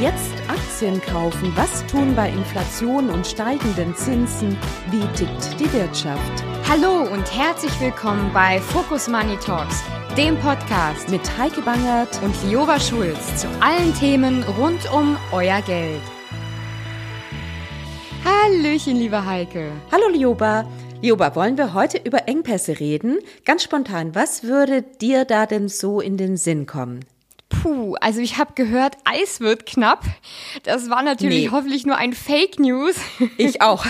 Jetzt Aktien kaufen. Was tun bei Inflation und steigenden Zinsen? Wie tickt die Wirtschaft? Hallo und herzlich willkommen bei Focus Money Talks, dem Podcast Mit Heike Bangert und Lioba Schulz zu allen Themen rund um euer Geld. Hallöchen, liebe Heike. Hallo Lioba. Lioba, wollen wir heute über Engpässe reden? Ganz spontan, was würde dir da denn so in den Sinn kommen? Puh, also ich habe gehört, Eis wird knapp. Das war natürlich Nee. hoffentlich nur ein Fake News. Ich auch.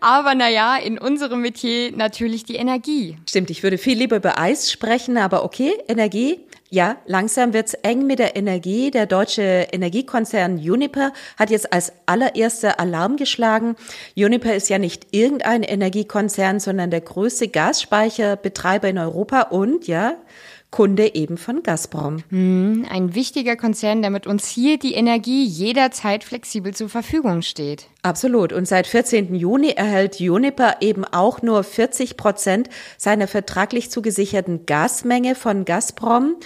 Aber naja, in unserem Metier natürlich die Energie. Stimmt, ich würde viel lieber über Eis sprechen, aber okay, Energie. Ja, langsam wird's eng mit der Energie. Der deutsche Energiekonzern Uniper hat jetzt als allererster Alarm geschlagen. Uniper ist ja nicht irgendein Energiekonzern, sondern der größte Gasspeicherbetreiber in Europa und ja, Kunde eben von Gazprom. Ein wichtiger Konzern, der mit uns hier die Energie jederzeit flexibel zur Verfügung steht. Absolut. Und seit 14. Juni erhält Uniper eben auch nur 40 Prozent seiner vertraglich zugesicherten Gasmenge von Gazprom.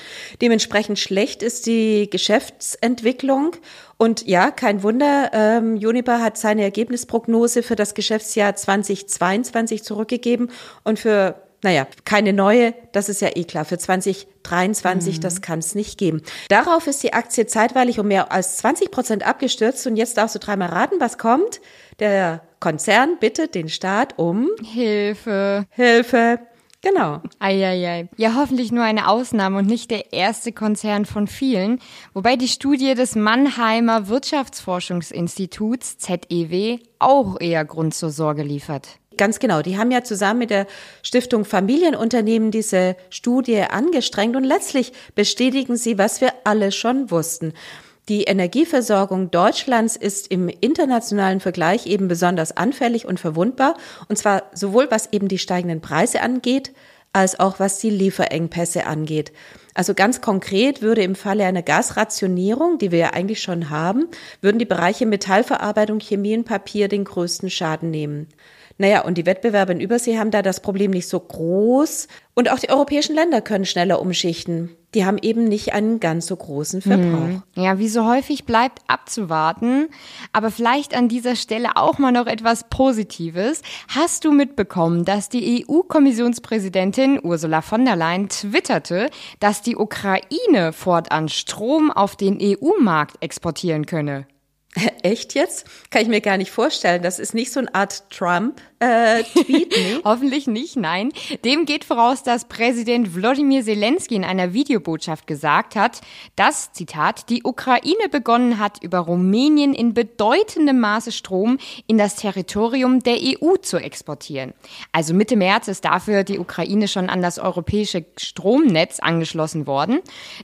Dementsprechend schlecht ist die Geschäftsentwicklung. Und ja, kein Wunder, ähm, Uniper hat seine Ergebnisprognose für das Geschäftsjahr 2022 zurückgegeben und für naja, keine neue, das ist ja eh klar. Für 2023, das kann es nicht geben. Darauf ist die Aktie zeitweilig um mehr als 20 Prozent abgestürzt. Und jetzt darfst du dreimal raten, was kommt. Der Konzern bittet den Staat um Hilfe. Hilfe. Genau. Eieiei. Ja, hoffentlich nur eine Ausnahme und nicht der erste Konzern von vielen. Wobei die Studie des Mannheimer Wirtschaftsforschungsinstituts ZEW auch eher Grund zur Sorge liefert. Ganz genau. Die haben ja zusammen mit der Stiftung Familienunternehmen diese Studie angestrengt und letztlich bestätigen sie, was wir alle schon wussten. Die Energieversorgung Deutschlands ist im internationalen Vergleich eben besonders anfällig und verwundbar. Und zwar sowohl was eben die steigenden Preise angeht, als auch was die Lieferengpässe angeht. Also ganz konkret würde im Falle einer Gasrationierung, die wir ja eigentlich schon haben, würden die Bereiche Metallverarbeitung, Chemie und Papier den größten Schaden nehmen. Naja, und die Wettbewerber in Übersee haben da das Problem nicht so groß. Und auch die europäischen Länder können schneller umschichten. Die haben eben nicht einen ganz so großen Verbrauch. Ja, wie so häufig bleibt abzuwarten. Aber vielleicht an dieser Stelle auch mal noch etwas Positives. Hast du mitbekommen, dass die EU-Kommissionspräsidentin Ursula von der Leyen twitterte, dass die Ukraine fortan Strom auf den EU-Markt exportieren könne? Echt jetzt? Kann ich mir gar nicht vorstellen. Das ist nicht so eine Art Nee. Hoffentlich nicht, nein. Dem geht voraus, dass Präsident Wladimir Zelensky in einer Videobotschaft gesagt hat, dass, Zitat, die Ukraine begonnen hat, über Rumänien in bedeutendem Maße Strom in das Territorium der EU zu exportieren. Also Mitte März ist dafür die Ukraine schon an das europäische Stromnetz angeschlossen worden.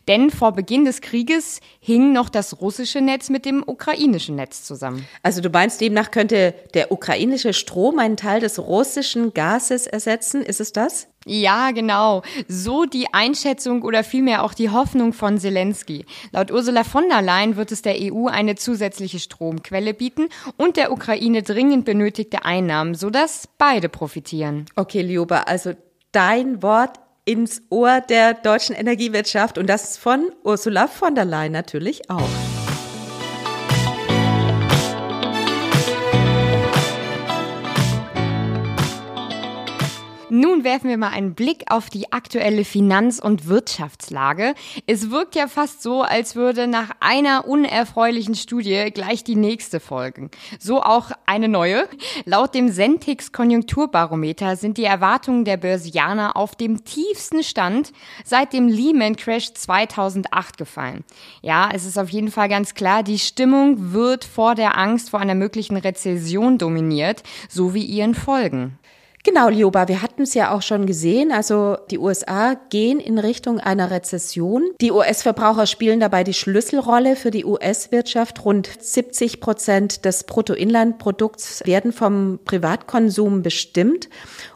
Denn vor Beginn des Krieges hing noch das russische Netz mit dem ukrainischen Netz zusammen. Also du meinst, demnach könnte der ukrainische Strom einen Teil des russischen Gases ersetzen? Ist es das? Ja, genau. So die Einschätzung oder vielmehr auch die Hoffnung von Zelensky. Laut Ursula von der Leyen wird es der EU eine zusätzliche Stromquelle bieten und der Ukraine dringend benötigte Einnahmen, sodass beide profitieren. Okay, Lioba, also dein Wort ins Ohr der deutschen Energiewirtschaft und das von Ursula von der Leyen natürlich auch. Nun werfen wir mal einen Blick auf die aktuelle Finanz- und Wirtschaftslage. Es wirkt ja fast so, als würde nach einer unerfreulichen Studie gleich die nächste folgen. So auch eine neue. Laut dem Sentix Konjunkturbarometer sind die Erwartungen der Börsianer auf dem tiefsten Stand seit dem Lehman Crash 2008 gefallen. Ja, es ist auf jeden Fall ganz klar, die Stimmung wird vor der Angst vor einer möglichen Rezession dominiert, so wie ihren Folgen. Genau, Lioba, wir hatten es ja auch schon gesehen. Also die USA gehen in Richtung einer Rezession. Die US-Verbraucher spielen dabei die Schlüsselrolle für die US-Wirtschaft. Rund 70 Prozent des Bruttoinlandprodukts werden vom Privatkonsum bestimmt.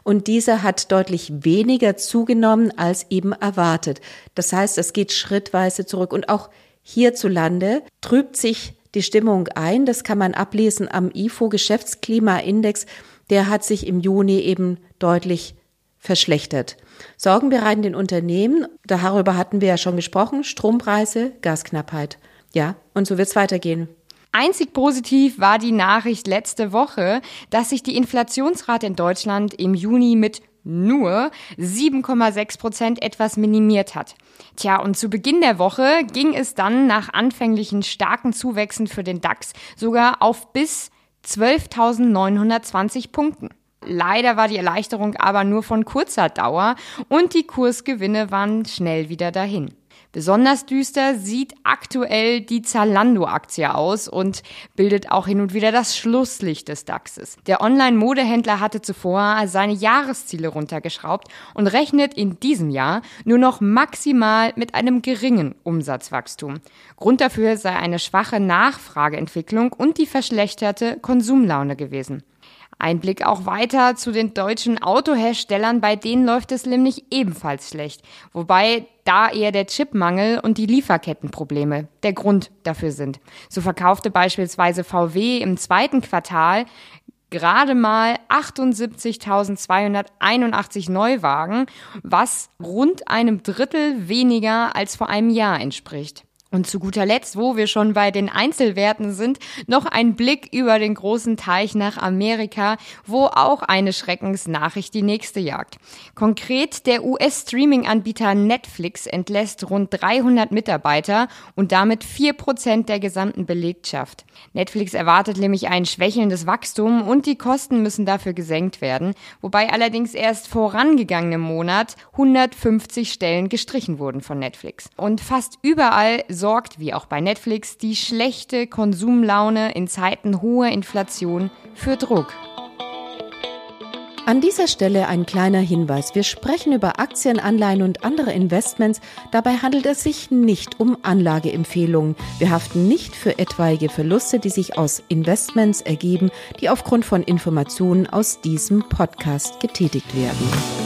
Und dieser hat deutlich weniger zugenommen als eben erwartet. Das heißt, es geht schrittweise zurück. Und auch hierzulande trübt sich die Stimmung ein. Das kann man ablesen am IFO-Geschäftsklimaindex der hat sich im Juni eben deutlich verschlechtert. Sorgen bereiten den Unternehmen, darüber hatten wir ja schon gesprochen, Strompreise, Gasknappheit. Ja, und so wird es weitergehen. Einzig positiv war die Nachricht letzte Woche, dass sich die Inflationsrate in Deutschland im Juni mit nur 7,6 Prozent etwas minimiert hat. Tja, und zu Beginn der Woche ging es dann nach anfänglichen starken Zuwächsen für den DAX sogar auf bis 12.920 Punkten. Leider war die Erleichterung aber nur von kurzer Dauer und die Kursgewinne waren schnell wieder dahin. Besonders düster sieht aktuell die Zalando-Aktie aus und bildet auch hin und wieder das Schlusslicht des DAXes. Der Online-Modehändler hatte zuvor seine Jahresziele runtergeschraubt und rechnet in diesem Jahr nur noch maximal mit einem geringen Umsatzwachstum. Grund dafür sei eine schwache Nachfrageentwicklung und die verschlechterte Konsumlaune gewesen. Ein Blick auch weiter zu den deutschen Autoherstellern, bei denen läuft es nämlich ebenfalls schlecht, wobei da eher der Chipmangel und die Lieferkettenprobleme der Grund dafür sind. So verkaufte beispielsweise VW im zweiten Quartal gerade mal 78.281 Neuwagen, was rund einem Drittel weniger als vor einem Jahr entspricht. Und zu guter Letzt, wo wir schon bei den Einzelwerten sind, noch ein Blick über den großen Teich nach Amerika, wo auch eine Schreckensnachricht die nächste jagt. Konkret der US-Streaming-Anbieter Netflix entlässt rund 300 Mitarbeiter und damit vier Prozent der gesamten Belegschaft. Netflix erwartet nämlich ein schwächelndes Wachstum und die Kosten müssen dafür gesenkt werden, wobei allerdings erst vorangegangenen Monat 150 Stellen gestrichen wurden von Netflix. Und fast überall sorgt, wie auch bei Netflix, die schlechte Konsumlaune in Zeiten hoher Inflation für Druck. An dieser Stelle ein kleiner Hinweis. Wir sprechen über Aktien, Anleihen und andere Investments. Dabei handelt es sich nicht um Anlageempfehlungen. Wir haften nicht für etwaige Verluste, die sich aus Investments ergeben, die aufgrund von Informationen aus diesem Podcast getätigt werden.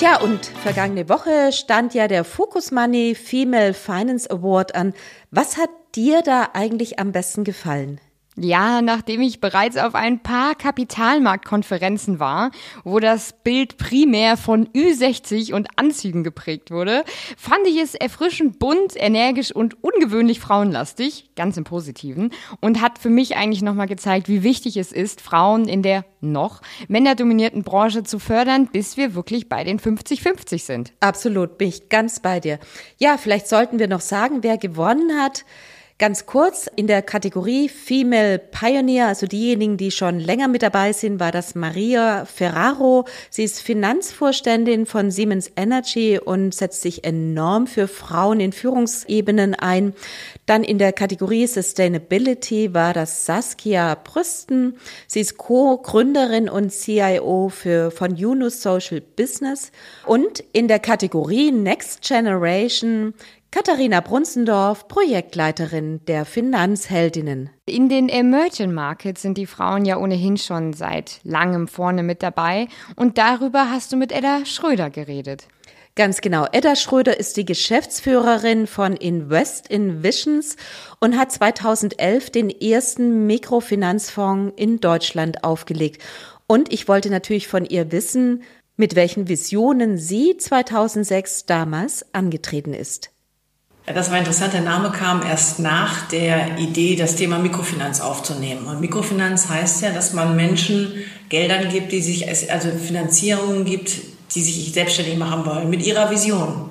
Tja, und vergangene Woche stand ja der Focus Money Female Finance Award an. Was hat dir da eigentlich am besten gefallen? Ja, nachdem ich bereits auf ein paar Kapitalmarktkonferenzen war, wo das Bild primär von Ü60 und Anzügen geprägt wurde, fand ich es erfrischend bunt, energisch und ungewöhnlich frauenlastig, ganz im Positiven, und hat für mich eigentlich nochmal gezeigt, wie wichtig es ist, Frauen in der noch männerdominierten Branche zu fördern, bis wir wirklich bei den 50-50 sind. Absolut, bin ich ganz bei dir. Ja, vielleicht sollten wir noch sagen, wer gewonnen hat. Ganz kurz, in der Kategorie Female Pioneer, also diejenigen, die schon länger mit dabei sind, war das Maria Ferraro. Sie ist Finanzvorständin von Siemens Energy und setzt sich enorm für Frauen in Führungsebenen ein. Dann in der Kategorie Sustainability war das Saskia Brüsten. Sie ist Co-Gründerin und CIO für, von Yunus Social Business. Und in der Kategorie Next Generation Katharina Brunzendorf, Projektleiterin der Finanzheldinnen. In den Emerging Markets sind die Frauen ja ohnehin schon seit langem vorne mit dabei und darüber hast du mit Edda Schröder geredet. Ganz genau. Edda Schröder ist die Geschäftsführerin von Invest in Visions und hat 2011 den ersten Mikrofinanzfonds in Deutschland aufgelegt. Und ich wollte natürlich von ihr wissen, mit welchen Visionen sie 2006 damals angetreten ist. Das war interessant. Der Name kam erst nach der Idee, das Thema Mikrofinanz aufzunehmen. Und Mikrofinanz heißt ja, dass man Menschen Geldern gibt, die sich, also Finanzierungen gibt, die sich selbstständig machen wollen, mit ihrer Vision.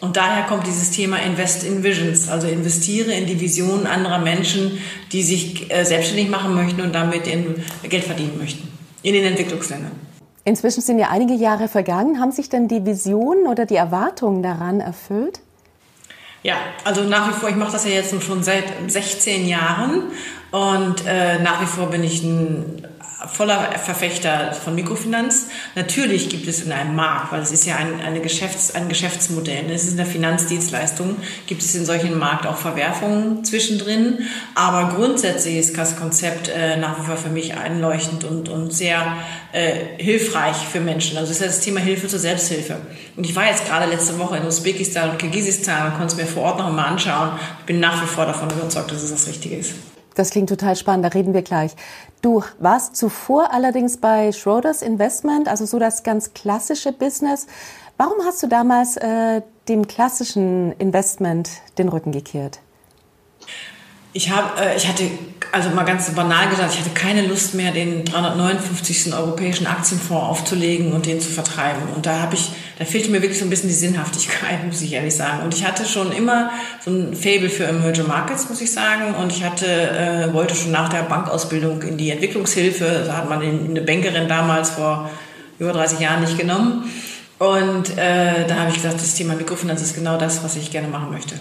Und daher kommt dieses Thema Invest in Visions, also investiere in die Visionen anderer Menschen, die sich äh, selbstständig machen möchten und damit Geld verdienen möchten in den Entwicklungsländern. Inzwischen sind ja einige Jahre vergangen. Haben sich denn die Visionen oder die Erwartungen daran erfüllt? Ja, also nach wie vor, ich mache das ja jetzt schon seit 16 Jahren und äh, nach wie vor bin ich ein voller Verfechter von Mikrofinanz. Natürlich gibt es in einem Markt, weil es ist ja ein, eine Geschäfts-, ein Geschäftsmodell, es ist eine Finanzdienstleistung, gibt es in solchen Markt auch Verwerfungen zwischendrin. Aber grundsätzlich ist das Konzept äh, nach wie vor für mich einleuchtend und, und sehr äh, hilfreich für Menschen. Also ist das Thema Hilfe zur Selbsthilfe. Und ich war jetzt gerade letzte Woche in Usbekistan und Kirgisistan und konnte es mir vor Ort noch einmal anschauen. Ich bin nach wie vor davon überzeugt, dass es das Richtige ist. Das klingt total spannend, da reden wir gleich. Du warst zuvor allerdings bei Schroders Investment, also so das ganz klassische Business. Warum hast du damals äh, dem klassischen Investment den Rücken gekehrt? Ich habe, äh, ich hatte, also mal ganz banal gesagt, ich hatte keine Lust mehr, den 359. europäischen Aktienfonds aufzulegen und den zu vertreiben. Und da habe ich, da fehlte mir wirklich so ein bisschen die Sinnhaftigkeit, muss ich ehrlich sagen. Und ich hatte schon immer so ein Fable für Emerging Markets, muss ich sagen. Und ich hatte, äh, wollte schon nach der Bankausbildung in die Entwicklungshilfe. Da hat man eine Bankerin damals vor über 30 Jahren nicht genommen. Und äh, da habe ich gesagt, das Thema Mikrofinanz ist genau das, was ich gerne machen möchte.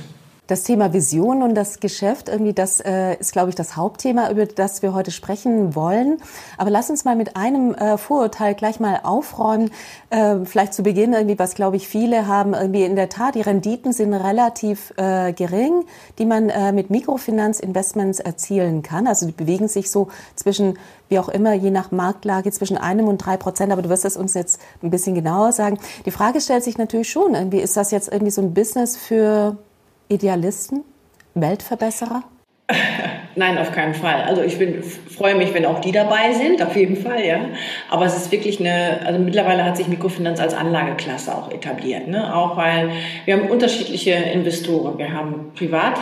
Das Thema Vision und das Geschäft, irgendwie das äh, ist, glaube ich, das Hauptthema, über das wir heute sprechen wollen. Aber lass uns mal mit einem äh, Vorurteil gleich mal aufräumen. Äh, vielleicht zu Beginn irgendwie, was, glaube ich, viele haben, irgendwie in der Tat, die Renditen sind relativ äh, gering, die man äh, mit Mikrofinanzinvestments erzielen kann. Also die bewegen sich so zwischen wie auch immer, je nach Marktlage zwischen einem und drei Prozent. Aber du wirst es uns jetzt ein bisschen genauer sagen. Die Frage stellt sich natürlich schon, irgendwie ist das jetzt irgendwie so ein Business für Idealisten, Weltverbesserer? Nein, auf keinen Fall. Also ich bin, freue mich, wenn auch die dabei sind, auf jeden Fall, ja. Aber es ist wirklich eine, also mittlerweile hat sich Mikrofinanz als Anlageklasse auch etabliert, ne? Auch weil wir haben unterschiedliche Investoren. Wir haben privat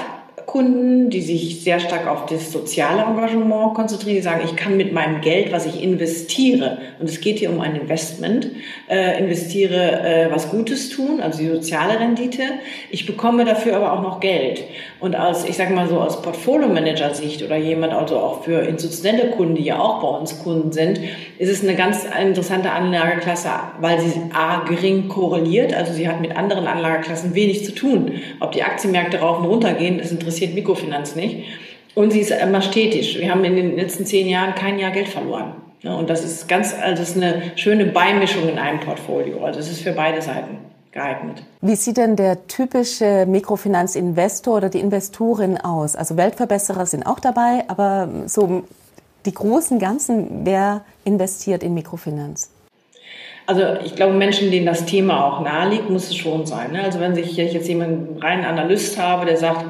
Kunden, die sich sehr stark auf das soziale Engagement konzentrieren, die sagen, ich kann mit meinem Geld, was ich investiere, und es geht hier um ein Investment, äh, investiere äh, was Gutes tun, also die soziale Rendite. Ich bekomme dafür aber auch noch Geld. Und als, ich sage mal so, aus Portfolio-Manager-Sicht oder jemand, also auch für institutionelle Kunden, die ja auch bei uns Kunden sind, ist es eine ganz interessante Anlageklasse, weil sie A, gering korreliert, also sie hat mit anderen Anlageklassen wenig zu tun. Ob die Aktienmärkte rauf und runter gehen, das interessiert interessiert Mikrofinanz nicht. Und sie ist immer stetig. Wir haben in den letzten zehn Jahren kein Jahr Geld verloren. Und das ist ganz, also das ist eine schöne Beimischung in einem Portfolio. Also es ist für beide Seiten geeignet. Wie sieht denn der typische Mikrofinanzinvestor oder die Investorin aus? Also Weltverbesserer sind auch dabei, aber so die großen Ganzen, wer investiert in Mikrofinanz? Also ich glaube, Menschen, denen das Thema auch nahe liegt, muss es schon sein. Ne? Also wenn ich jetzt jemanden rein Analyst habe, der sagt,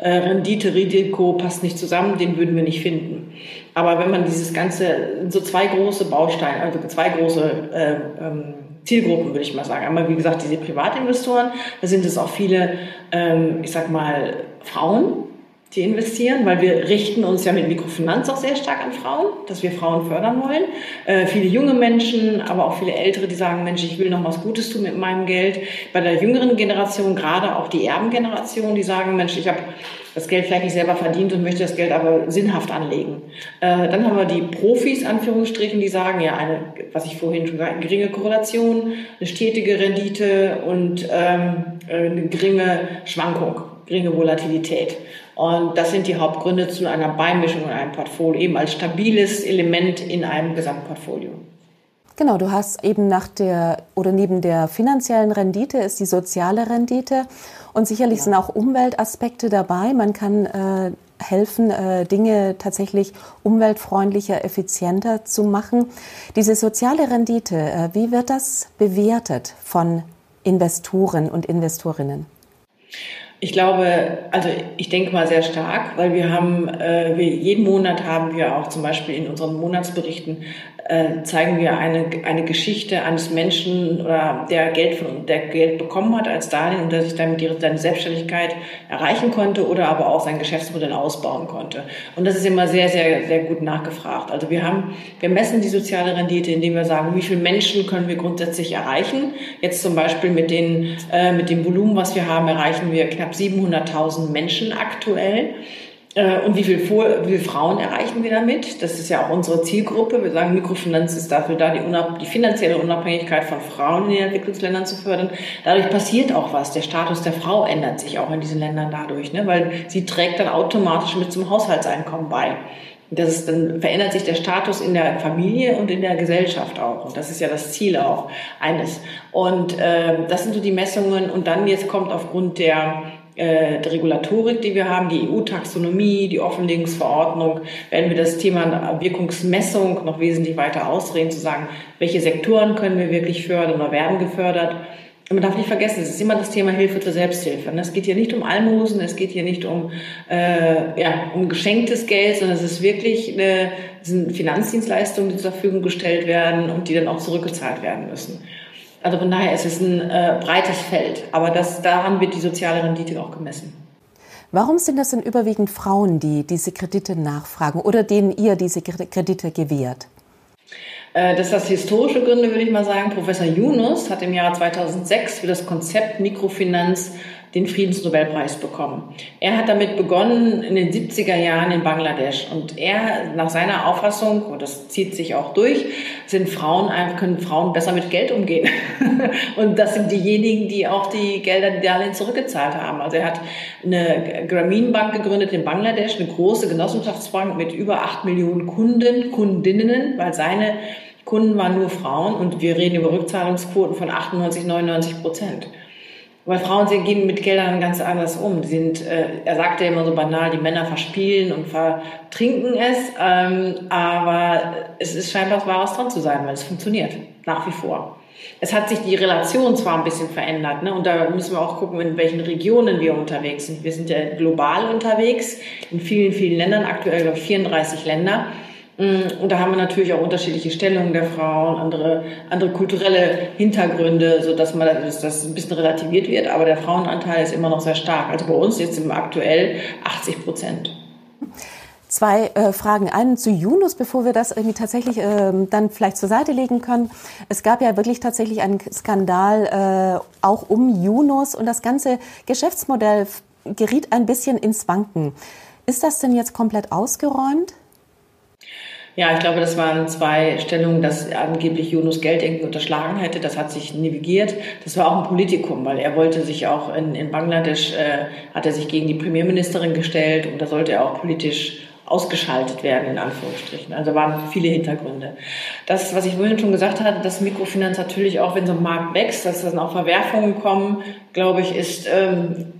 äh, Rendite, Risiko passt nicht zusammen, den würden wir nicht finden. Aber wenn man dieses ganze, so zwei große Bausteine, also zwei große äh, ähm, Zielgruppen, würde ich mal sagen. Einmal, wie gesagt, diese Privatinvestoren, da sind es auch viele, ähm, ich sag mal, Frauen, die investieren, weil wir richten uns ja mit Mikrofinanz auch sehr stark an Frauen, dass wir Frauen fördern wollen. Äh, viele junge Menschen, aber auch viele Ältere, die sagen, Mensch, ich will noch was Gutes tun mit meinem Geld. Bei der jüngeren Generation, gerade auch die Erbengeneration, die sagen, Mensch, ich habe das Geld vielleicht nicht selber verdient und möchte das Geld aber sinnhaft anlegen. Äh, dann haben wir die Profis, Anführungsstrichen, die sagen, ja, eine, was ich vorhin schon gesagt habe, geringe Korrelation, eine stetige Rendite und ähm, eine geringe Schwankung, geringe Volatilität. Und das sind die Hauptgründe zu einer Beimischung in einem Portfolio, eben als stabiles Element in einem Gesamtportfolio. Genau, du hast eben nach der oder neben der finanziellen Rendite ist die soziale Rendite und sicherlich ja. sind auch Umweltaspekte dabei. Man kann äh, helfen, äh, Dinge tatsächlich umweltfreundlicher, effizienter zu machen. Diese soziale Rendite, äh, wie wird das bewertet von Investoren und Investorinnen? Ich glaube, also ich denke mal sehr stark, weil wir haben, äh, wir, jeden Monat haben wir auch zum Beispiel in unseren Monatsberichten äh, zeigen wir eine, eine Geschichte eines Menschen oder der Geld von, der Geld bekommen hat als Darlehen und der sich damit seine Selbstständigkeit erreichen konnte oder aber auch sein Geschäftsmodell ausbauen konnte. Und das ist immer sehr, sehr, sehr gut nachgefragt. Also wir haben, wir messen die soziale Rendite, indem wir sagen, wie viele Menschen können wir grundsätzlich erreichen. Jetzt zum Beispiel mit den, äh, mit dem Volumen, was wir haben, erreichen wir knapp 700.000 Menschen aktuell. Äh, und wie viel, viele Frauen erreichen wir damit? Das ist ja auch unsere Zielgruppe. Wir sagen, Mikrofinanz ist dafür da, die, die, finanzielle Unabhängigkeit von Frauen in den Entwicklungsländern zu fördern. Dadurch passiert auch was. Der Status der Frau ändert sich auch in diesen Ländern dadurch, ne? weil sie trägt dann automatisch mit zum Haushaltseinkommen bei. Das ist, dann verändert sich der Status in der Familie und in der Gesellschaft auch. Und das ist ja das Ziel auch eines. Und äh, das sind so die Messungen. Und dann jetzt kommt aufgrund der äh, der Regulatorik, die wir haben, die EU-Taxonomie, die Offenlegungsverordnung, werden wir das Thema Wirkungsmessung noch wesentlich weiter ausdrehen, zu sagen, welche Sektoren können wir wirklich fördern oder werden gefördert. Und man darf nicht vergessen, es ist immer das Thema Hilfe zur Selbsthilfe. Es geht hier nicht um Almosen, es geht hier nicht um, äh, ja, um geschenktes Geld, sondern es ist wirklich eine, sind Finanzdienstleistungen, die zur Verfügung gestellt werden und die dann auch zurückgezahlt werden müssen. Also von daher ist es ein äh, breites Feld. Aber das, daran wird die soziale Rendite auch gemessen. Warum sind das denn überwiegend Frauen, die diese Kredite nachfragen oder denen ihr diese Kredite gewährt? Äh, das hat historische Gründe, würde ich mal sagen. Professor Yunus hat im Jahr 2006 für das Konzept Mikrofinanz den Friedensnobelpreis bekommen. Er hat damit begonnen in den 70er Jahren in Bangladesch. Und er, nach seiner Auffassung, und das zieht sich auch durch, sind Frauen, können Frauen besser mit Geld umgehen. und das sind diejenigen, die auch die Gelder, die Darlehen zurückgezahlt haben. Also er hat eine Grameen Bank gegründet in Bangladesch, eine große Genossenschaftsbank mit über acht Millionen Kunden, Kundinnen, weil seine Kunden waren nur Frauen und wir reden über Rückzahlungsquoten von 98, 99 Prozent. Weil Frauen sie gehen mit Geldern ganz anders um. Die sind, äh, er sagte immer so banal, die Männer verspielen und vertrinken es, ähm, aber es ist scheinbar wahres dran zu sein, weil es funktioniert nach wie vor. Es hat sich die Relation zwar ein bisschen verändert, ne? und da müssen wir auch gucken, in welchen Regionen wir unterwegs sind. Wir sind ja global unterwegs, in vielen, vielen Ländern, aktuell glaube ich 34 Länder. Mm, und da haben wir natürlich auch unterschiedliche Stellungen der Frauen, andere, andere kulturelle Hintergründe, so dass man das, das ein bisschen relativiert wird. Aber der Frauenanteil ist immer noch sehr stark. Also bei uns jetzt im aktuell 80 Prozent. Zwei äh, Fragen. Einen zu Yunus, bevor wir das irgendwie tatsächlich äh, dann vielleicht zur Seite legen können. Es gab ja wirklich tatsächlich einen Skandal äh, auch um Yunus und das ganze Geschäftsmodell geriet ein bisschen ins Wanken. Ist das denn jetzt komplett ausgeräumt? Ja, ich glaube, das waren zwei Stellungen, dass angeblich Yunus Geld irgendwie unterschlagen hätte. Das hat sich navigiert. Das war auch ein Politikum, weil er wollte sich auch in, in Bangladesch, äh, hat er sich gegen die Premierministerin gestellt und da sollte er auch politisch ausgeschaltet werden, in Anführungsstrichen. Also waren viele Hintergründe. Das, was ich vorhin schon gesagt hatte, dass Mikrofinanz natürlich auch, wenn so ein Markt wächst, dass dann auch Verwerfungen kommen, glaube ich, ist ähm,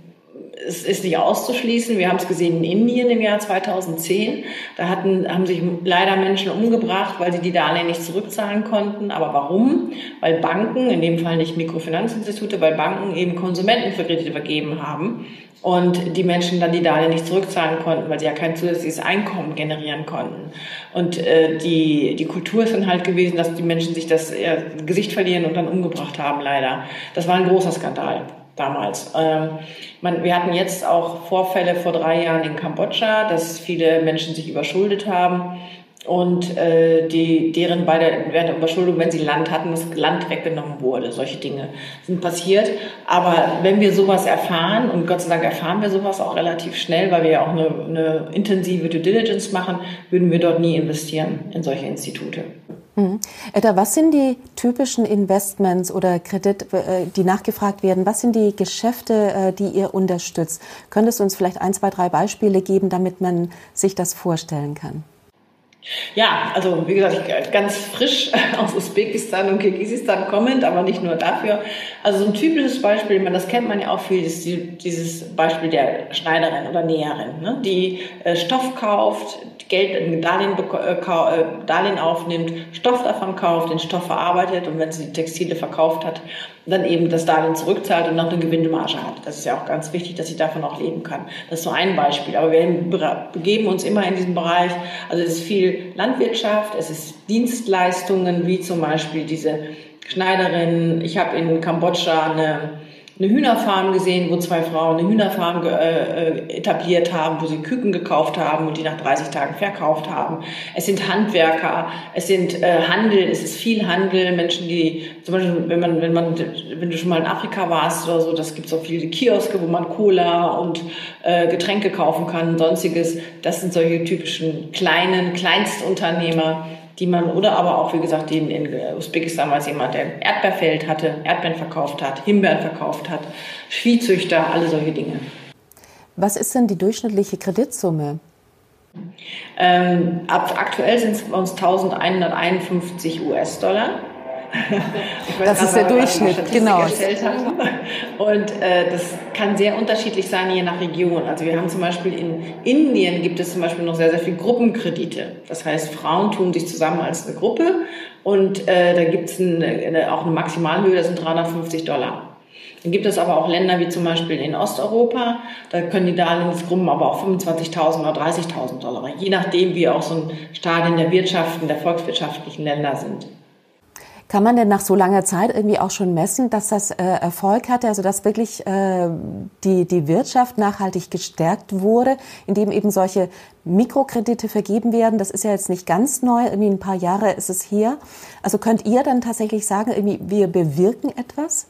es ist nicht auszuschließen. Wir haben es gesehen in Indien im Jahr 2010. Da hatten, haben sich leider Menschen umgebracht, weil sie die Darlehen nicht zurückzahlen konnten. Aber warum? Weil Banken, in dem Fall nicht Mikrofinanzinstitute, weil Banken eben Konsumenten für Kredite vergeben haben und die Menschen dann die Darlehen nicht zurückzahlen konnten, weil sie ja kein zusätzliches Einkommen generieren konnten. Und äh, die, die Kultur ist dann halt gewesen, dass die Menschen sich das Gesicht verlieren und dann umgebracht haben, leider. Das war ein großer Skandal damals. Ähm, man, wir hatten jetzt auch Vorfälle vor drei Jahren in Kambodscha, dass viele Menschen sich überschuldet haben und äh, die, deren bei der, während der Überschuldung, wenn sie Land hatten, das Land weggenommen wurde. Solche Dinge sind passiert. Aber wenn wir sowas erfahren, und Gott sei Dank erfahren wir sowas auch relativ schnell, weil wir ja auch eine, eine intensive Due Diligence machen, würden wir dort nie investieren in solche Institute. Mhm. Edda, was sind die typischen Investments oder Kredit, äh, die nachgefragt werden? Was sind die Geschäfte, äh, die ihr unterstützt? Könntest du uns vielleicht ein, zwei, drei Beispiele geben, damit man sich das vorstellen kann? Ja, also wie gesagt, ganz frisch aus Usbekistan und Kirgisistan kommend, aber nicht nur dafür. Also so ein typisches Beispiel, das kennt man ja auch viel, ist dieses Beispiel der Schneiderin oder Näherin, ne? die äh, Stoff kauft, Geld, Darlehen, äh, äh, Darlehen aufnimmt, Stoff davon kauft, den Stoff verarbeitet und wenn sie die Textile verkauft hat, dann eben das Darlehen zurückzahlt und noch eine Gewinnmarge hat. Das ist ja auch ganz wichtig, dass sie davon auch leben kann. Das ist so ein Beispiel. Aber wir begeben uns immer in diesem Bereich. Also es ist viel Landwirtschaft, es ist Dienstleistungen, wie zum Beispiel diese Schneiderin. Ich habe in Kambodscha eine eine Hühnerfarm gesehen, wo zwei Frauen eine Hühnerfarm äh, äh, etabliert haben, wo sie Küken gekauft haben und die nach 30 Tagen verkauft haben. Es sind Handwerker, es sind äh, Handel, es ist viel Handel, Menschen, die zum Beispiel, wenn man, wenn man, wenn du schon mal in Afrika warst oder so, das gibt so viele Kioske, wo man Cola und äh, Getränke kaufen kann, sonstiges. Das sind solche typischen kleinen Kleinstunternehmer, die man, oder aber auch, wie gesagt, in, in Usbekistan war es jemand, der Erdbeerfeld hatte, Erdbeeren verkauft hat, Himbeeren verkauft hat, Viehzüchter, alle solche Dinge. Was ist denn die durchschnittliche Kreditsumme? Ähm, ab, aktuell sind es bei uns 1151 US-Dollar das ist der Durchschnitt, genau. Und äh, das kann sehr unterschiedlich sein, je nach Region. Also wir haben zum Beispiel in Indien gibt es zum Beispiel noch sehr, sehr viele Gruppenkredite. Das heißt, Frauen tun sich zusammen als eine Gruppe und äh, da gibt es auch eine Maximalhöhe, das sind 350 Dollar. Dann gibt es aber auch Länder wie zum Beispiel in Osteuropa, da können die Darlehensgruppen aber auch 25.000 oder 30.000 Dollar, je nachdem, wie auch so ein Stadion der Wirtschaften, der volkswirtschaftlichen Länder sind. Kann man denn nach so langer Zeit irgendwie auch schon messen, dass das äh, Erfolg hatte, also dass wirklich äh, die, die Wirtschaft nachhaltig gestärkt wurde, indem eben solche Mikrokredite vergeben werden? Das ist ja jetzt nicht ganz neu, irgendwie ein paar Jahre ist es hier. Also könnt ihr dann tatsächlich sagen, irgendwie wir bewirken etwas?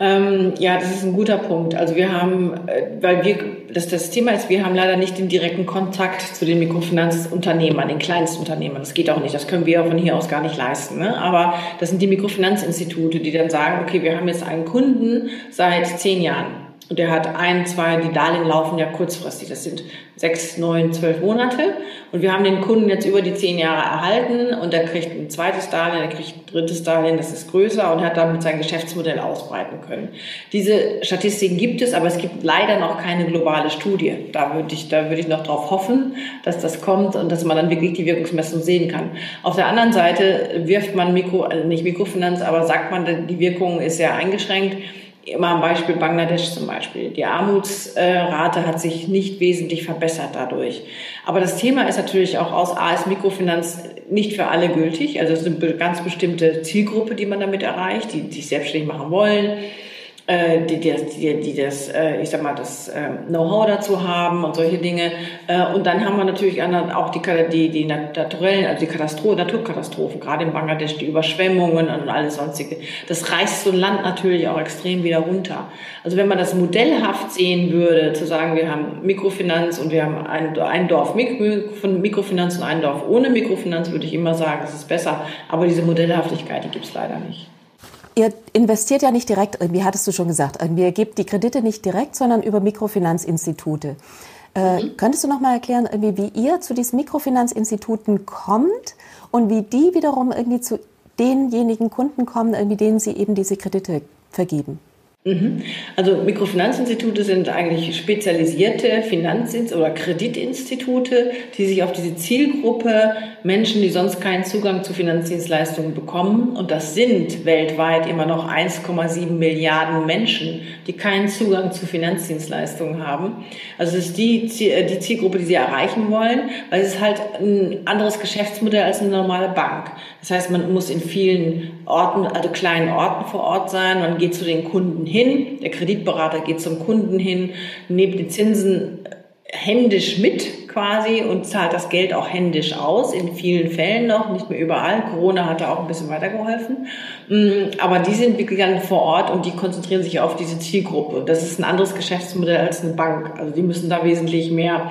Ähm, ja, das ist ein guter Punkt. Also wir haben, äh, weil wir, das, das Thema ist, wir haben leider nicht den direkten Kontakt zu den Mikrofinanzunternehmern, den Kleinstunternehmern. Das geht auch nicht. Das können wir von hier aus gar nicht leisten. Ne? Aber das sind die Mikrofinanzinstitute, die dann sagen, okay, wir haben jetzt einen Kunden seit zehn Jahren. Und der hat ein, zwei, die Darlehen laufen ja kurzfristig. Das sind sechs, neun, zwölf Monate. Und wir haben den Kunden jetzt über die zehn Jahre erhalten und er kriegt ein zweites Darlehen, er kriegt ein drittes Darlehen, das ist größer und hat damit sein Geschäftsmodell ausbreiten können. Diese Statistiken gibt es, aber es gibt leider noch keine globale Studie. Da würde ich, da würde ich noch drauf hoffen, dass das kommt und dass man dann wirklich die Wirkungsmessung sehen kann. Auf der anderen Seite wirft man Mikro, also nicht Mikrofinanz, aber sagt man, die Wirkung ist sehr eingeschränkt Immer am Beispiel Bangladesch zum Beispiel. Die Armutsrate hat sich nicht wesentlich verbessert dadurch. Aber das Thema ist natürlich auch aus A ist Mikrofinanz nicht für alle gültig. Also es eine ganz bestimmte Zielgruppe, die man damit erreicht, die sich selbstständig machen wollen die, die, die, die das, äh, ich sag mal, das äh, Know-how dazu haben und solche Dinge. Äh, und dann haben wir natürlich auch die, die, die naturellen, also die Katastrophen, Naturkatastrophen, gerade in Bangladesch, die Überschwemmungen und alles sonstige. Das reißt so ein Land natürlich auch extrem wieder runter. Also wenn man das modellhaft sehen würde, zu sagen, wir haben Mikrofinanz und wir haben ein, ein Dorf von Mikrofinanz und ein Dorf ohne Mikrofinanz, würde ich immer sagen, das ist besser. Aber diese Modellhaftigkeit, die gibt es leider nicht. Ihr investiert ja nicht direkt, wie hattest du schon gesagt, ihr gebt die Kredite nicht direkt, sondern über Mikrofinanzinstitute. Äh, mhm. Könntest du noch mal erklären, wie ihr zu diesen Mikrofinanzinstituten kommt und wie die wiederum irgendwie zu denjenigen Kunden kommen, irgendwie denen sie eben diese Kredite vergeben? Mhm. Also Mikrofinanzinstitute sind eigentlich spezialisierte Finanzinst- oder Kreditinstitute, die sich auf diese Zielgruppe Menschen, die sonst keinen Zugang zu Finanzdienstleistungen bekommen, und das sind weltweit immer noch 1,7 Milliarden Menschen, die keinen Zugang zu Finanzdienstleistungen haben. Also es ist die, die Zielgruppe, die sie erreichen wollen, weil es ist halt ein anderes Geschäftsmodell als eine normale Bank. Das heißt, man muss in vielen Orten, also kleinen Orten vor Ort sein, man geht zu den Kunden hin, der Kreditberater geht zum Kunden hin, nimmt die Zinsen händisch mit quasi und zahlt das Geld auch händisch aus, in vielen Fällen noch, nicht mehr überall. Corona hat da auch ein bisschen weitergeholfen. Mm, aber die sind wirklich dann vor Ort und die konzentrieren sich auf diese Zielgruppe. Das ist ein anderes Geschäftsmodell als eine Bank. Also die müssen da wesentlich mehr,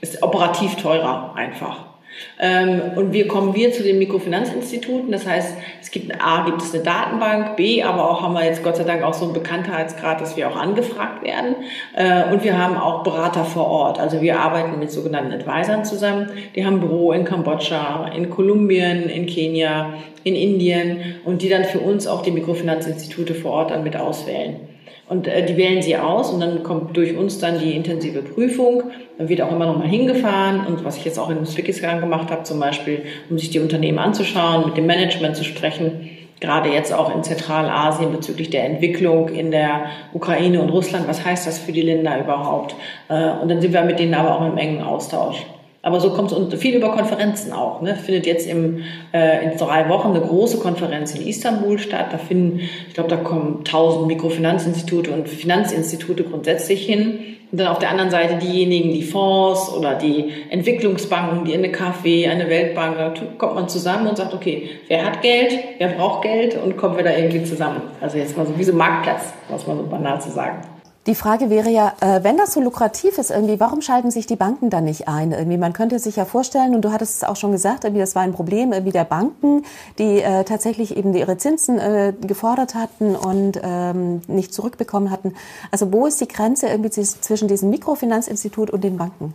ist operativ teurer einfach. Ähm, und wie kommen wir zu den Mikrofinanzinstituten? Das heißt, es gibt A, gibt es eine Datenbank, B, aber auch haben wir jetzt Gott sei Dank auch so einen Bekanntheitsgrad, dass wir auch angefragt werden. Äh, und wir haben auch Berater vor Ort. Also wir arbeiten mit sogenannten Advisern zusammen. Die haben Büro in Kambodscha, in Kolumbien, in Kenia, in Indien und die dann für uns auch die Mikrofinanzinstitute vor Ort dann mit auswählen. Und äh, die wählen sie aus und dann kommt durch uns dann die intensive Prüfung. Dann wird auch immer noch mal hingefahren und was ich jetzt auch in Usbekistan gemacht habe, zum Beispiel, um sich die Unternehmen anzuschauen, mit dem Management zu sprechen. Gerade jetzt auch in Zentralasien bezüglich der Entwicklung in der Ukraine und Russland. Was heißt das für die Länder überhaupt? Äh, und dann sind wir mit denen aber auch im engen Austausch. Aber so kommt es und viel über Konferenzen auch. Ne? Findet jetzt im, äh, in drei Wochen eine große Konferenz in Istanbul statt. Da finden, ich glaube, da kommen tausend Mikrofinanzinstitute und Finanzinstitute grundsätzlich hin. Und dann auf der anderen Seite diejenigen, die Fonds oder die Entwicklungsbanken, die eine KfW, eine Weltbank, da kommt man zusammen und sagt, okay, wer hat Geld, wer braucht Geld und kommen wir da irgendwie zusammen. Also jetzt mal so wie so Marktplatz, muss man so banal zu sagen. Die Frage wäre ja, äh, wenn das so lukrativ ist irgendwie, warum schalten sich die Banken dann nicht ein? Irgendwie, man könnte sich ja vorstellen, und du hattest es auch schon gesagt, irgendwie, das war ein Problem irgendwie der Banken, die äh, tatsächlich eben ihre Zinsen äh, gefordert hatten und ähm, nicht zurückbekommen hatten. Also wo ist die Grenze irgendwie zwischen diesem Mikrofinanzinstitut und den Banken?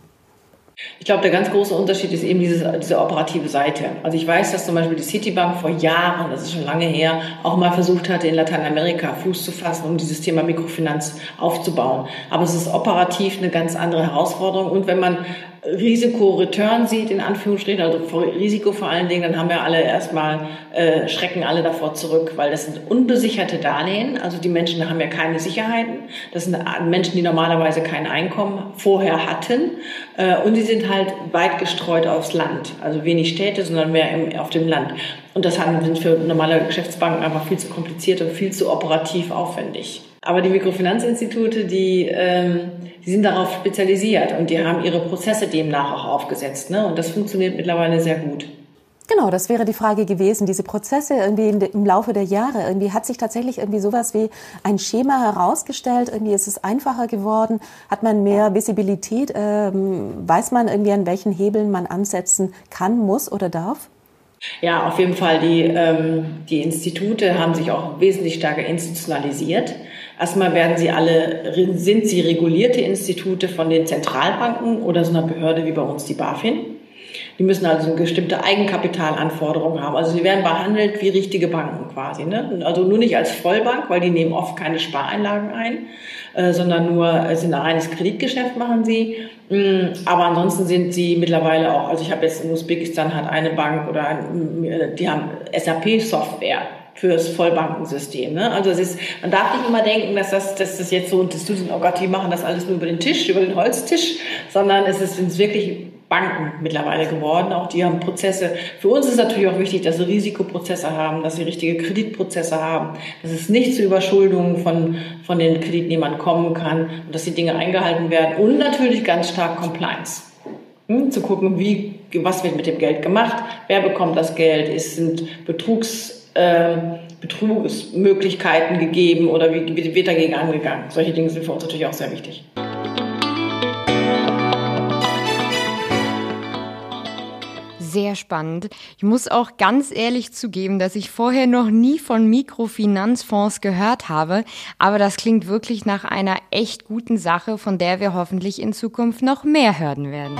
Ich glaube, der ganz große Unterschied ist eben diese, diese operative Seite. Also ich weiß, dass zum Beispiel die Citibank vor Jahren, das ist schon lange her, auch mal versucht hatte, in Lateinamerika Fuß zu fassen, um dieses Thema Mikrofinanz aufzubauen. Aber es ist operativ eine ganz andere Herausforderung. Und wenn man Risiko-Return sieht, in Anführungsstrichen, also Risiko vor allen Dingen, dann haben wir alle erstmal, äh, schrecken alle davor zurück, weil das sind unbesicherte Darlehen, also die Menschen haben ja keine Sicherheiten, das sind Menschen, die normalerweise kein Einkommen vorher hatten äh, und sie sind halt weit gestreut aufs Land, also wenig Städte, sondern mehr im, auf dem Land. Und das sind für normale Geschäftsbanken einfach viel zu kompliziert und viel zu operativ aufwendig. Aber die Mikrofinanzinstitute, die, ähm, die sind darauf spezialisiert und die haben ihre Prozesse demnach auch aufgesetzt. Ne? Und das funktioniert mittlerweile sehr gut. Genau, das wäre die Frage gewesen. Diese Prozesse irgendwie im Laufe der Jahre, irgendwie hat sich tatsächlich irgendwie sowas wie ein Schema herausgestellt. Irgendwie ist es einfacher geworden. Hat man mehr Visibilität? Ähm, weiß man irgendwie, an welchen Hebeln man ansetzen kann, muss oder darf? Ja, auf jeden Fall. Die, ähm, die Institute haben sich auch wesentlich stärker institutionalisiert. Erstmal werden sie alle, sind sie regulierte Institute von den Zentralbanken oder so einer Behörde wie bei uns die BaFin. Die müssen also eine bestimmte Eigenkapitalanforderungen haben. Also sie werden behandelt wie richtige Banken quasi. Ne? Also nur nicht als Vollbank, weil die nehmen oft keine Spareinlagen ein, äh, sondern nur äh, sind ein reines Kreditgeschäft machen sie. Mm, aber ansonsten sind sie mittlerweile auch, also ich habe jetzt in Usbekistan hat eine Bank oder ein, äh, die haben SAP-Software fürs Vollbankensystem. Ne? Also es ist, man darf nicht immer denken, dass das, dass das jetzt so, dass du oh Gott, die machen das alles nur über den Tisch, über den Holztisch, sondern es ist, sind wirklich Banken mittlerweile geworden. Auch die haben Prozesse. Für uns ist natürlich auch wichtig, dass sie Risikoprozesse haben, dass sie richtige Kreditprozesse haben, dass es nicht zu Überschuldungen von, von den Kreditnehmern kommen kann und dass die Dinge eingehalten werden und natürlich ganz stark Compliance. Hm, zu gucken, wie, was wird mit dem Geld gemacht, wer bekommt das Geld, ist, sind Betrugs äh, Betrugsmöglichkeiten gegeben oder wie wird dagegen angegangen. Solche Dinge sind für uns natürlich auch sehr wichtig. Sehr spannend. Ich muss auch ganz ehrlich zugeben, dass ich vorher noch nie von Mikrofinanzfonds gehört habe, aber das klingt wirklich nach einer echt guten Sache, von der wir hoffentlich in Zukunft noch mehr hören werden.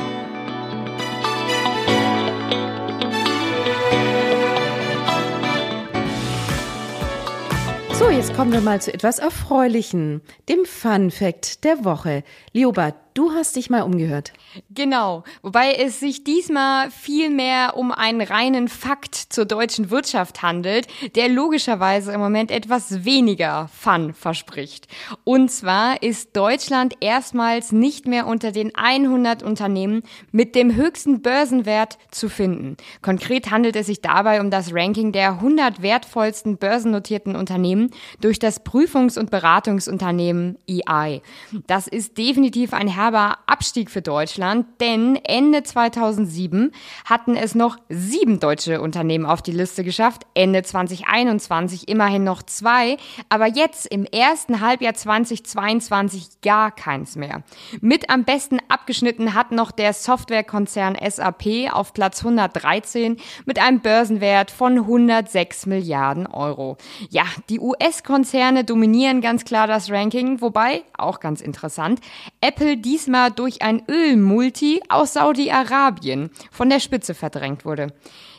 So, jetzt kommen wir mal zu etwas Erfreulichen, dem Fun Fact der Woche. Lioba, Du hast dich mal umgehört. Genau, wobei es sich diesmal viel mehr um einen reinen Fakt zur deutschen Wirtschaft handelt, der logischerweise im Moment etwas weniger Fun verspricht. Und zwar ist Deutschland erstmals nicht mehr unter den 100 Unternehmen mit dem höchsten Börsenwert zu finden. Konkret handelt es sich dabei um das Ranking der 100 wertvollsten börsennotierten Unternehmen durch das Prüfungs- und Beratungsunternehmen EI. Das ist definitiv ein herber Abstieg für Deutschland, denn Ende 2007 hatten es noch sieben deutsche Unternehmen auf die Liste geschafft, Ende 2021 immerhin noch zwei, aber jetzt im ersten Halbjahr 2022 gar keins mehr. Mit am besten abgeschnitten hat noch der Softwarekonzern SAP auf Platz 113 mit einem Börsenwert von 106 Milliarden Euro. Ja, die US-Konzerne dominieren ganz klar das Ranking, wobei, auch ganz interessant, Apple diesmal durch ein Ölmulti aus Saudi-Arabien von der Spitze verdrängt wurde.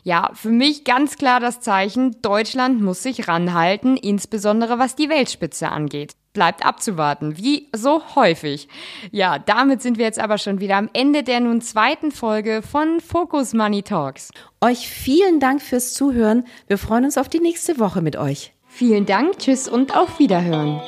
Ja, für mich ganz klar das Zeichen, Deutschland muss sich ranhalten, insbesondere was die Weltspitze angeht. Bleibt abzuwarten, wie so häufig. Ja, damit sind wir jetzt aber schon wieder am Ende der nun zweiten Folge von Focus Money Talks. Euch vielen Dank fürs Zuhören. Wir freuen uns auf die nächste Woche mit euch. Vielen Dank, tschüss und auf Wiederhören.